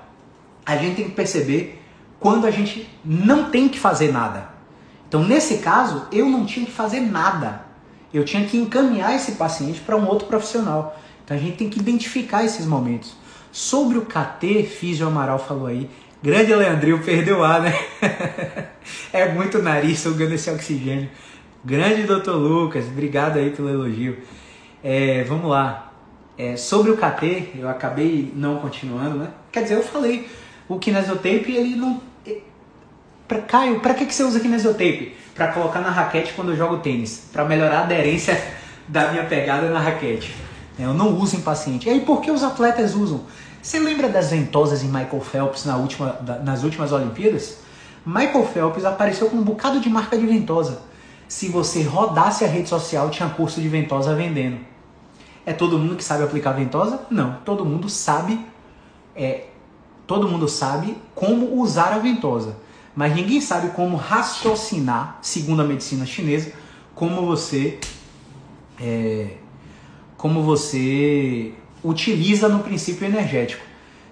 a gente tem que perceber quando a gente não tem que fazer nada. Então, nesse caso, eu não tinha que fazer nada. Eu tinha que encaminhar esse paciente para um outro profissional. Então, a gente tem que identificar esses momentos. Sobre o KT, Físio Amaral falou aí, Grande Leandrinho, perdeu ar, né? é muito nariz sugando esse oxigênio. Grande Dr. Lucas, obrigado aí pelo elogio. É, vamos lá. É, sobre o KT, eu acabei não continuando, né? Quer dizer, eu falei, o kinesiotape, ele não... É, pra, Caio, pra que, que você usa kinesiotape? Pra colocar na raquete quando eu jogo tênis. Pra melhorar a aderência da minha pegada na raquete. Eu não uso em paciente. E aí, por que os atletas usam? Você lembra das ventosas em Michael Phelps na última, nas últimas Olimpíadas? Michael Phelps apareceu com um bocado de marca de ventosa. Se você rodasse a rede social, tinha curso de ventosa vendendo. É todo mundo que sabe aplicar ventosa? Não. Todo mundo sabe. É, todo mundo sabe como usar a ventosa. Mas ninguém sabe como raciocinar, segundo a medicina chinesa, como você. É, como você utiliza no princípio energético.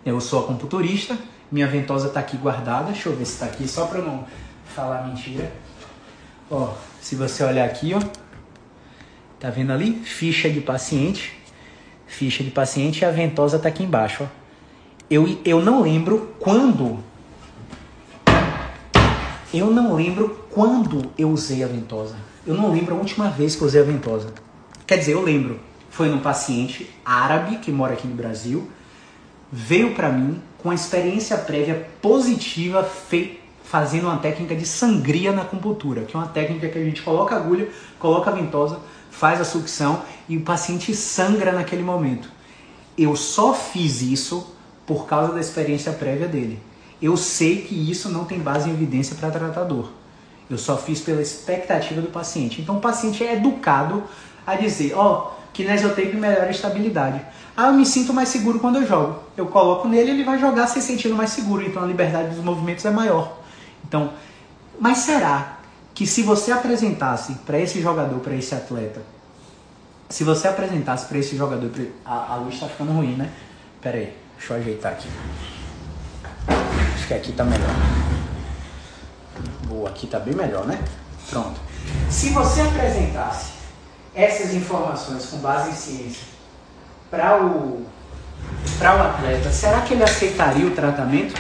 Eu sou acupunturista, minha ventosa está aqui guardada, deixa eu ver se está aqui, só para não falar mentira. Ó, se você olhar aqui, ó, tá vendo ali? Ficha de paciente, ficha de paciente e a ventosa está aqui embaixo, ó. Eu, eu não lembro quando, eu não lembro quando eu usei a ventosa. Eu não lembro a última vez que eu usei a ventosa. Quer dizer, eu lembro, foi num paciente árabe que mora aqui no Brasil, veio para mim com a experiência prévia positiva fazendo uma técnica de sangria na acupuntura, que é uma técnica que a gente coloca a agulha, coloca a ventosa, faz a sucção e o paciente sangra naquele momento. Eu só fiz isso por causa da experiência prévia dele. Eu sei que isso não tem base em evidência para tratador. Eu só fiz pela expectativa do paciente. Então o paciente é educado a dizer, ó, oh, Kinesiotape melhora a estabilidade. Ah, eu me sinto mais seguro quando eu jogo. Eu coloco nele, ele vai jogar se sentindo mais seguro, então a liberdade dos movimentos é maior. Então, mas será que se você apresentasse para esse jogador, para esse atleta, se você apresentasse para esse jogador, a, a luz está ficando ruim, né? Pera aí, deixa eu ajeitar aqui. Acho que aqui tá melhor. Boa, aqui tá bem melhor, né? Pronto. Se você apresentasse essas informações com base em ciência para o, para o atleta, será que ele aceitaria o tratamento?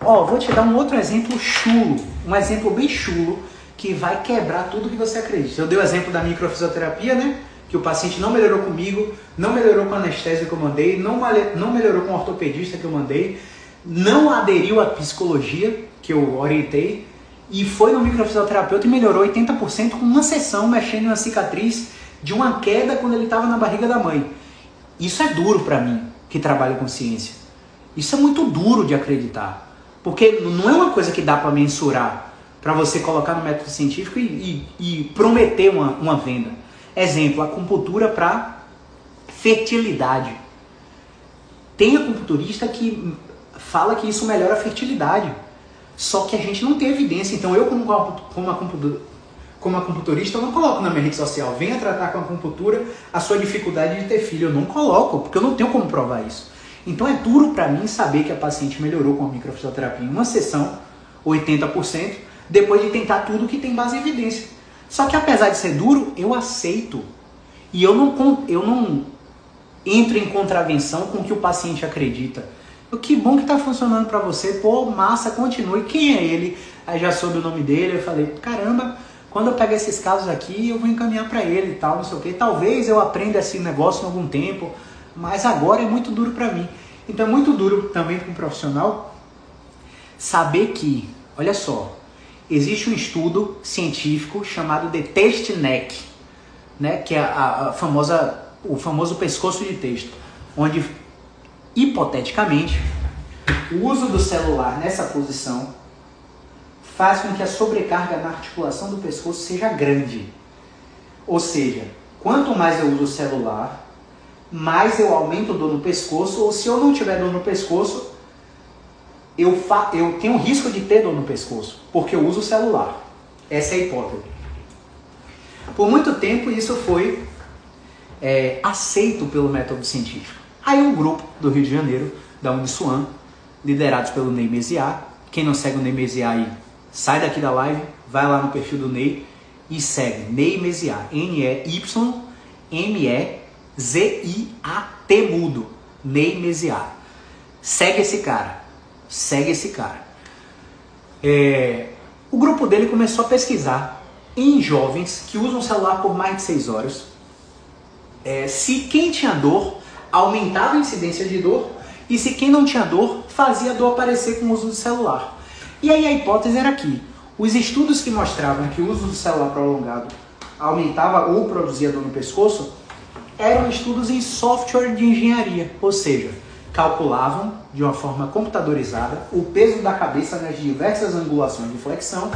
Ó, oh, vou te dar um outro exemplo chulo, um exemplo bem chulo que vai quebrar tudo que você acredita. Eu dei o exemplo da microfisioterapia, né? Que o paciente não melhorou comigo, não melhorou com a anestésia que eu mandei, não, não melhorou com o ortopedista que eu mandei, não aderiu à psicologia que eu orientei e foi no microfisioterapeuta e melhorou 80% com uma sessão mexendo na cicatriz de uma queda quando ele estava na barriga da mãe. Isso é duro para mim, que trabalho com ciência. Isso é muito duro de acreditar. Porque não é uma coisa que dá para mensurar, para você colocar no método científico e, e, e prometer uma, uma venda. Exemplo, acupuntura para fertilidade. Tem acupunturista que fala que isso melhora a fertilidade. Só que a gente não tem evidência. Então eu, como, como, acupuntura, como acupunturista, eu não coloco na minha rede social, venha tratar com a acupuntura a sua dificuldade de ter filho. Eu não coloco, porque eu não tenho como provar isso. Então é duro para mim saber que a paciente melhorou com a microfisioterapia em uma sessão, 80%, depois de tentar tudo que tem base em evidência. Só que apesar de ser duro, eu aceito. E eu não, eu não entro em contravenção com o que o paciente acredita. Que bom que está funcionando para você, pô, massa, continue. Quem é ele? Aí já soube o nome dele, eu falei, caramba, quando eu pego esses casos aqui, eu vou encaminhar para ele e tal, não sei o que. Talvez eu aprenda esse negócio em algum tempo, mas agora é muito duro para mim. Então é muito duro também para um profissional saber que, olha só, existe um estudo científico chamado de test neck, né, que é a, a famosa, o famoso pescoço de texto, onde hipoteticamente o uso do celular nessa posição faz com que a sobrecarga na articulação do pescoço seja grande. Ou seja, quanto mais eu uso o celular, mais eu aumento dor no pescoço, ou se eu não tiver dor no pescoço, eu, fa eu tenho risco de ter dor no pescoço, porque eu uso o celular. Essa é a hipótese. Por muito tempo isso foi é, aceito pelo método científico. Aí um grupo do Rio de Janeiro, da Uniswan, liderados pelo Ney Mesiá, quem não segue o Ney Mesiá aí, sai daqui da live, vai lá no perfil do Ney e segue. Ney Mesiá, N-E-Y-M-E-Z-I-A-T mudo, Ney Mesiá. Segue esse cara, segue esse cara. É, o grupo dele começou a pesquisar em jovens que usam celular por mais de 6 horas. É, se quem tinha dor aumentava a incidência de dor e se quem não tinha dor fazia a dor aparecer com o uso do celular. E aí a hipótese era que os estudos que mostravam que o uso do celular prolongado aumentava ou produzia dor no pescoço eram estudos em software de engenharia, ou seja, calculavam de uma forma computadorizada o peso da cabeça nas diversas angulações de flexão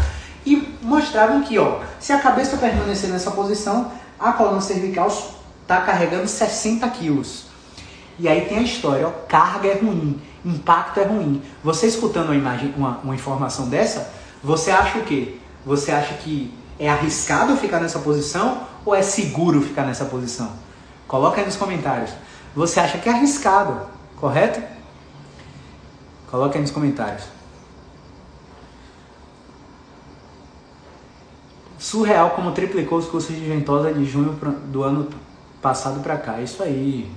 e mostravam que, ó, se a cabeça permanecer nessa posição, a coluna cervical está carregando 60 quilos. E aí tem a história, ó, carga é ruim, impacto é ruim. Você escutando uma imagem, uma, uma informação dessa, você acha o quê? Você acha que é arriscado ficar nessa posição ou é seguro ficar nessa posição? Coloca aí nos comentários. Você acha que é arriscado, correto? Coloca aí nos comentários. Surreal como triplicou os cursos de ventosa de junho do ano passado para cá. Isso aí,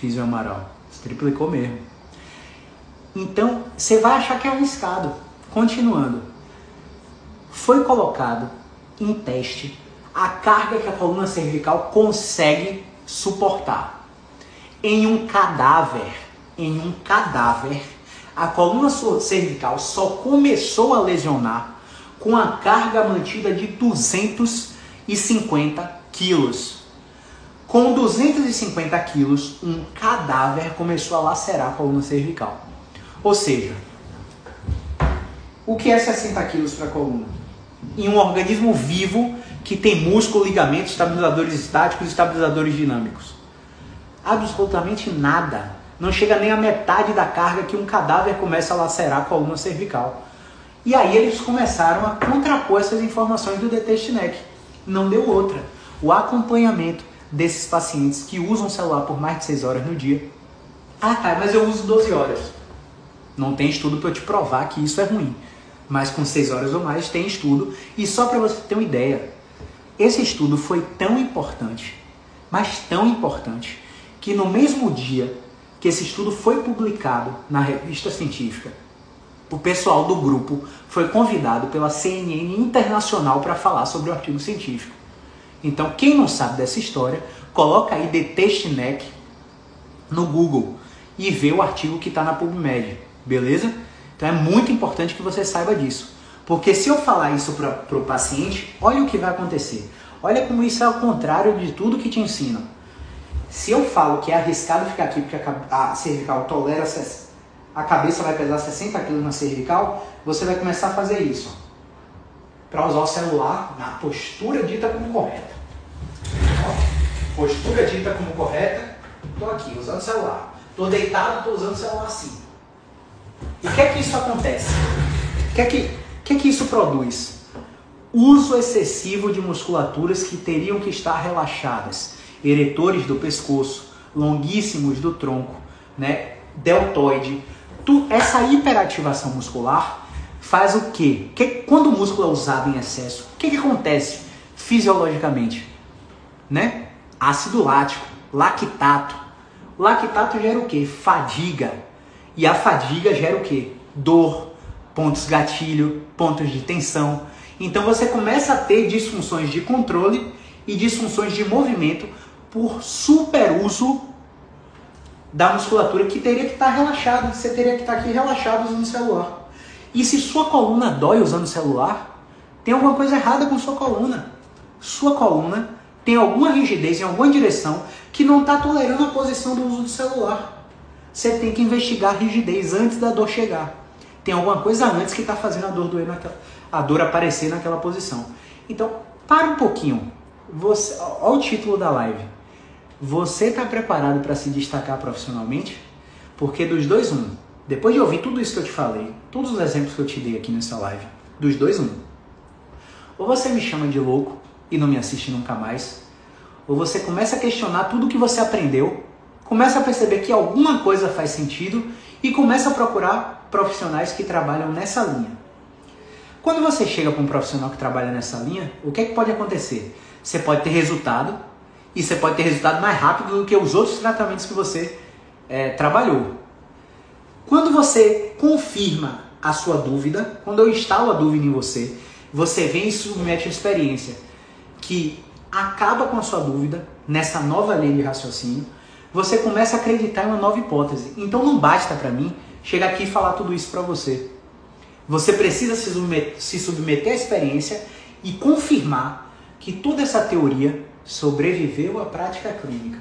Físio Amaral. Você triplicou mesmo. Então, você vai achar que é arriscado. Continuando. Foi colocado em teste a carga que a coluna cervical consegue suportar. Em um cadáver, em um cadáver, a coluna cervical só começou a lesionar com a carga mantida de 250 quilos. Com 250 quilos, um cadáver começou a lacerar a coluna cervical. Ou seja, o que é 60 quilos para a coluna? Em um organismo vivo que tem músculo, ligamentos, estabilizadores estáticos e estabilizadores dinâmicos. Absolutamente nada. Não chega nem a metade da carga que um cadáver começa a lacerar a coluna cervical. E aí eles começaram a contrapor essas informações do DT Neck. Não deu outra. O acompanhamento desses pacientes que usam celular por mais de 6 horas no dia. Ah, tá, mas eu uso 12 horas. Não tem estudo para eu te provar que isso é ruim. Mas com 6 horas ou mais tem estudo. E só para você ter uma ideia, esse estudo foi tão importante, mas tão importante, que no mesmo dia que esse estudo foi publicado na revista científica, o pessoal do grupo foi convidado pela CNN Internacional para falar sobre o artigo científico. Então, quem não sabe dessa história, coloca aí Neck no Google e vê o artigo que está na PubMed, beleza? Então é muito importante que você saiba disso. Porque se eu falar isso para o paciente, olha o que vai acontecer. Olha como isso é ao contrário de tudo que te ensinam. Se eu falo que é arriscado ficar aqui porque a cervical tolera, a cabeça vai pesar 60 kg na cervical, você vai começar a fazer isso. Para usar o celular na postura dita como correta. Postura dita como correta, estou aqui usando o celular. Estou deitado, estou usando o celular assim. E o que é que isso acontece? O que é que, que, é que isso produz? Uso excessivo de musculaturas que teriam que estar relaxadas. Eretores do pescoço, longuíssimos do tronco, né? deltoide. Tu, essa hiperativação muscular faz o quê? Que, quando o músculo é usado em excesso, o que, que acontece fisiologicamente? Né? Ácido lático, lactato. Lactato gera o quê? Fadiga. E a fadiga gera o quê? Dor, pontos gatilho, pontos de tensão. Então você começa a ter disfunções de controle e disfunções de movimento por superuso da musculatura que teria que estar relaxada. Você teria que estar aqui relaxado usando o celular. E se sua coluna dói usando o celular, tem alguma coisa errada com sua coluna. Sua coluna tem alguma rigidez em alguma direção que não está tolerando a posição do uso do celular. Você tem que investigar a rigidez antes da dor chegar. Tem alguma coisa antes que está fazendo a dor doer naquela, a dor aparecer naquela posição. Então, para um pouquinho. Você, olha o título da live. Você está preparado para se destacar profissionalmente? Porque dos dois, um. Depois de ouvir tudo isso que eu te falei, todos os exemplos que eu te dei aqui nessa live, dos dois, um. Ou você me chama de louco e não me assiste nunca mais, ou você começa a questionar tudo que você aprendeu, começa a perceber que alguma coisa faz sentido e começa a procurar profissionais que trabalham nessa linha. Quando você chega para um profissional que trabalha nessa linha, o que, é que pode acontecer? Você pode ter resultado e você pode ter resultado mais rápido do que os outros tratamentos que você é, trabalhou. Quando você confirma a sua dúvida, quando eu instalo a dúvida em você, você vem e submete a experiência que acaba com a sua dúvida nessa nova lei de raciocínio, você começa a acreditar em uma nova hipótese. Então não basta para mim chegar aqui e falar tudo isso para você. Você precisa se submeter, se submeter à experiência e confirmar que toda essa teoria sobreviveu à prática clínica.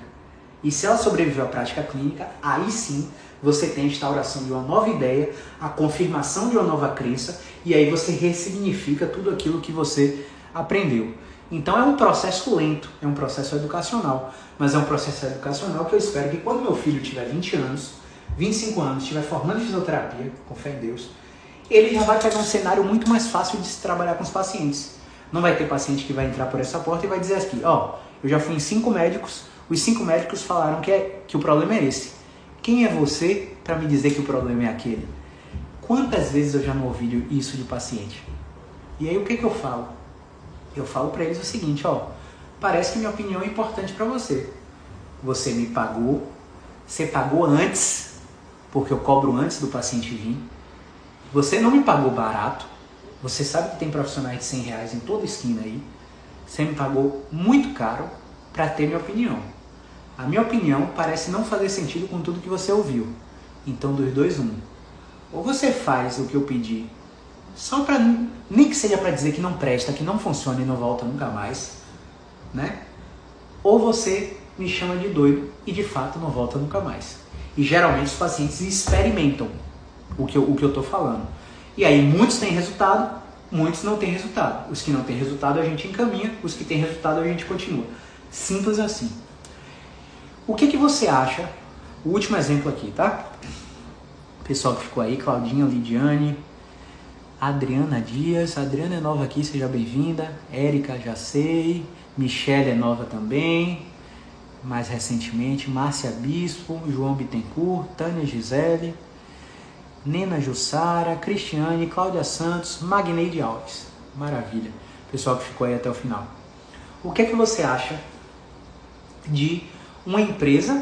E se ela sobreviveu à prática clínica, aí sim você tem a instauração de uma nova ideia, a confirmação de uma nova crença, e aí você ressignifica tudo aquilo que você aprendeu. Então é um processo lento, é um processo educacional, mas é um processo educacional que eu espero que quando meu filho tiver 20 anos, 25 anos, estiver formando em fisioterapia, com fé em Deus, ele já vai pegar um cenário muito mais fácil de se trabalhar com os pacientes. Não vai ter paciente que vai entrar por essa porta e vai dizer aqui, ó, oh, eu já fui em cinco médicos, os cinco médicos falaram que, é, que o problema é esse. Quem é você para me dizer que o problema é aquele? Quantas vezes eu já não ouvi isso de paciente? E aí o que, que eu falo? Eu falo para eles o seguinte, ó, parece que minha opinião é importante para você. Você me pagou, você pagou antes, porque eu cobro antes do paciente vir. Você não me pagou barato. Você sabe que tem profissionais de 100 reais em toda esquina aí. Você me pagou muito caro para ter minha opinião. A minha opinião parece não fazer sentido com tudo que você ouviu. Então, dos dois, um. Ou você faz o que eu pedi, só para nem que seja para dizer que não presta, que não funciona e não volta nunca mais, né? Ou você me chama de doido e de fato não volta nunca mais. E geralmente os pacientes experimentam o que eu, o que eu tô falando. E aí muitos têm resultado, muitos não têm resultado. Os que não têm resultado a gente encaminha, os que têm resultado a gente continua. Simples assim. O que, que você acha? O último exemplo aqui, tá? O pessoal que ficou aí, Claudinha, Lidiane, Adriana Dias. Adriana é nova aqui, seja bem-vinda. Érica, já sei. Michelle é nova também. Mais recentemente, Márcia Bispo, João Bittencourt, Tânia Gisele, Nena Jussara, Cristiane, Cláudia Santos, Magneide Alves. Maravilha. Pessoal que ficou aí até o final. O que é que você acha de uma empresa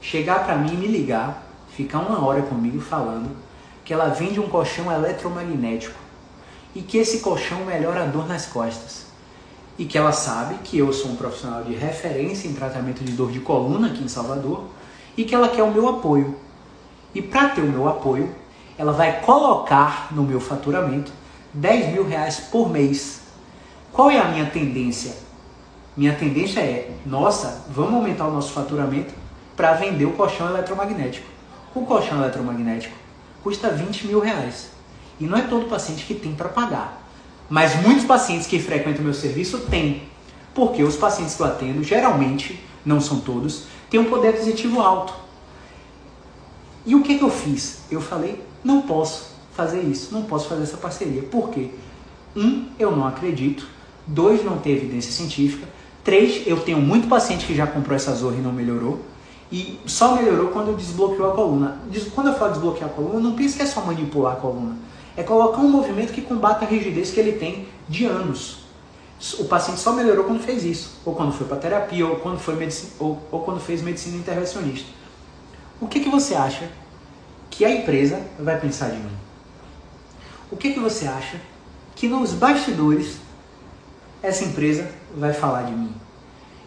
chegar para mim e me ligar, ficar uma hora comigo falando que ela vende um colchão eletromagnético e que esse colchão melhora a dor nas costas. E que ela sabe que eu sou um profissional de referência em tratamento de dor de coluna aqui em Salvador e que ela quer o meu apoio. E para ter o meu apoio, ela vai colocar no meu faturamento 10 mil reais por mês. Qual é a minha tendência? Minha tendência é, nossa, vamos aumentar o nosso faturamento para vender o colchão eletromagnético. O colchão eletromagnético custa 20 mil reais. E não é todo paciente que tem para pagar. Mas muitos pacientes que frequentam o meu serviço têm. Porque os pacientes que eu atendo, geralmente, não são todos, têm um poder aquisitivo alto. E o que, que eu fiz? Eu falei, não posso fazer isso, não posso fazer essa parceria. Por quê? Um, eu não acredito. Dois, não tem evidência científica. Três, eu tenho muito paciente que já comprou essa zorra e não melhorou. E só melhorou quando desbloqueou a coluna. Quando eu falo desbloquear a coluna, não pense que é só manipular a coluna. É colocar um movimento que combata a rigidez que ele tem de anos. O paciente só melhorou quando fez isso, ou quando foi para terapia, ou quando, foi medicina, ou, ou quando fez medicina intervencionista. O que, que você acha que a empresa vai pensar de mim? O que, que você acha que nos bastidores essa empresa vai falar de mim?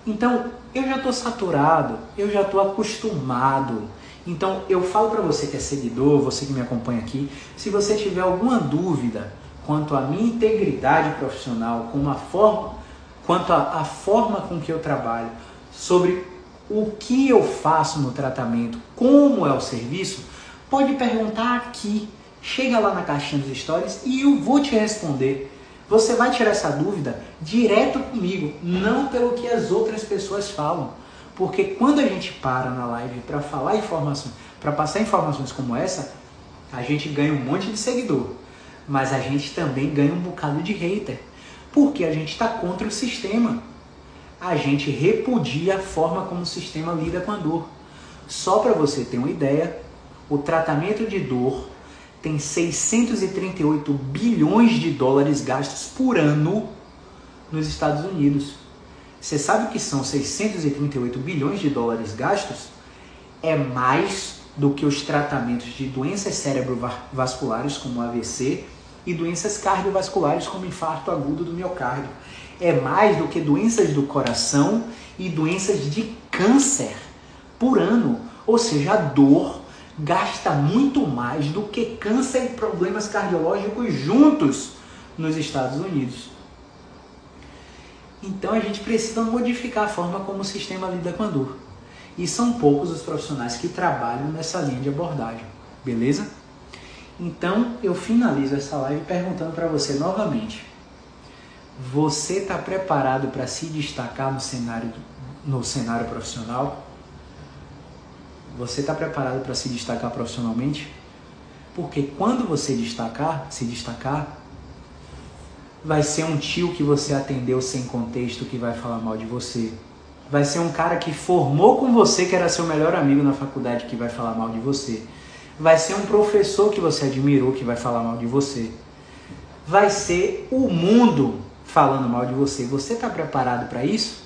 Então, eu já estou saturado, eu já estou acostumado. Então, eu falo para você que é seguidor, você que me acompanha aqui, se você tiver alguma dúvida quanto à minha integridade profissional, com uma forma, quanto à forma com que eu trabalho, sobre o que eu faço no tratamento, como é o serviço, pode perguntar aqui. Chega lá na caixinha dos stories e eu vou te responder. Você vai tirar essa dúvida direto comigo, não pelo que as outras pessoas falam. Porque quando a gente para na live para falar informações, para passar informações como essa, a gente ganha um monte de seguidor. Mas a gente também ganha um bocado de hater. Porque a gente está contra o sistema. A gente repudia a forma como o sistema lida com a dor. Só para você ter uma ideia, o tratamento de dor tem 638 bilhões de dólares gastos por ano nos Estados Unidos. Você sabe o que são 638 bilhões de dólares gastos? É mais do que os tratamentos de doenças cerebrovasculares como AVC e doenças cardiovasculares como infarto agudo do miocárdio. É mais do que doenças do coração e doenças de câncer por ano. Ou seja, a dor gasta muito mais do que câncer e problemas cardiológicos juntos nos Estados Unidos. Então a gente precisa modificar a forma como o sistema lida com a dor. E são poucos os profissionais que trabalham nessa linha de abordagem, beleza? Então eu finalizo essa live perguntando para você novamente: você está preparado para se destacar no cenário, no cenário profissional? Você está preparado para se destacar profissionalmente? Porque quando você destacar, se destacar, vai ser um tio que você atendeu sem contexto que vai falar mal de você. Vai ser um cara que formou com você, que era seu melhor amigo na faculdade, que vai falar mal de você. Vai ser um professor que você admirou, que vai falar mal de você. Vai ser o mundo falando mal de você. Você está preparado para isso?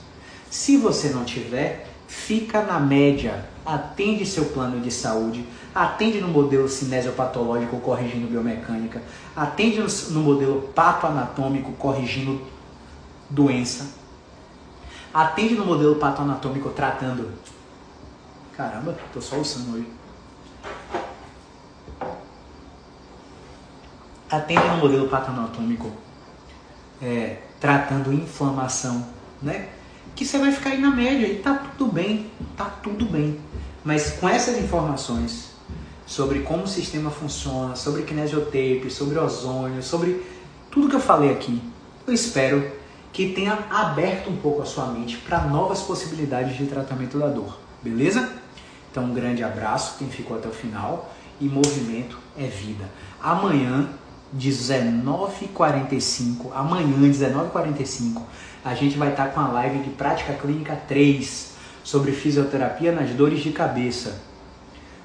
Se você não tiver, fica na média, atende seu plano de saúde, atende no modelo cinesiopatológico corrigindo biomecânica, atende no, modelo patoanatômico corrigindo doença, atende no modelo patoanatômico tratando. Caramba, tô só usando hoje. Atende no modelo patoanatômico é, tratando inflamação, né? Que você vai ficar aí na média e tá tudo bem, tá tudo bem. Mas com essas informações sobre como o sistema funciona, sobre kinesiotape, sobre ozônio, sobre tudo que eu falei aqui, eu espero que tenha aberto um pouco a sua mente para novas possibilidades de tratamento da dor, beleza? Então um grande abraço quem ficou até o final e movimento é vida. Amanhã 19h45, amanhã 19h45 a gente vai estar com a live de Prática Clínica 3 sobre fisioterapia nas dores de cabeça.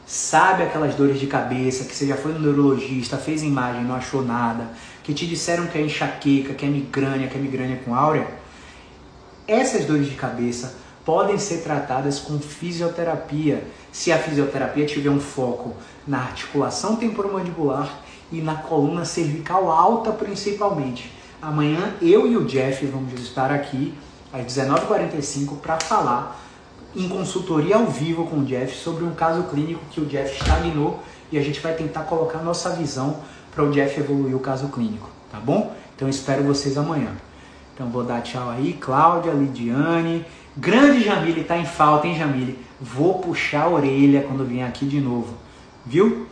Sabe aquelas dores de cabeça que você já foi no neurologista, fez imagem, não achou nada, que te disseram que é enxaqueca, que é migrânia, que é migrânia com áurea? Essas dores de cabeça podem ser tratadas com fisioterapia, se a fisioterapia tiver um foco na articulação temporomandibular e na coluna cervical alta principalmente. Amanhã eu e o Jeff vamos estar aqui às 19h45 para falar em consultoria ao vivo com o Jeff sobre um caso clínico que o Jeff estagnou e a gente vai tentar colocar nossa visão para o Jeff evoluir o caso clínico, tá bom? Então espero vocês amanhã. Então vou dar tchau aí, Cláudia, Lidiane, grande Jamile, tá em falta, hein, Jamile? Vou puxar a orelha quando vier aqui de novo, viu?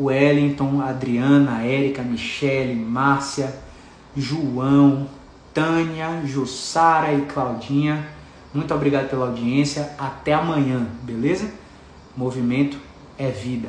Wellington, Adriana, Érica, Michele, Márcia, João, Tânia, Jussara e Claudinha. Muito obrigado pela audiência. Até amanhã, beleza? Movimento é vida.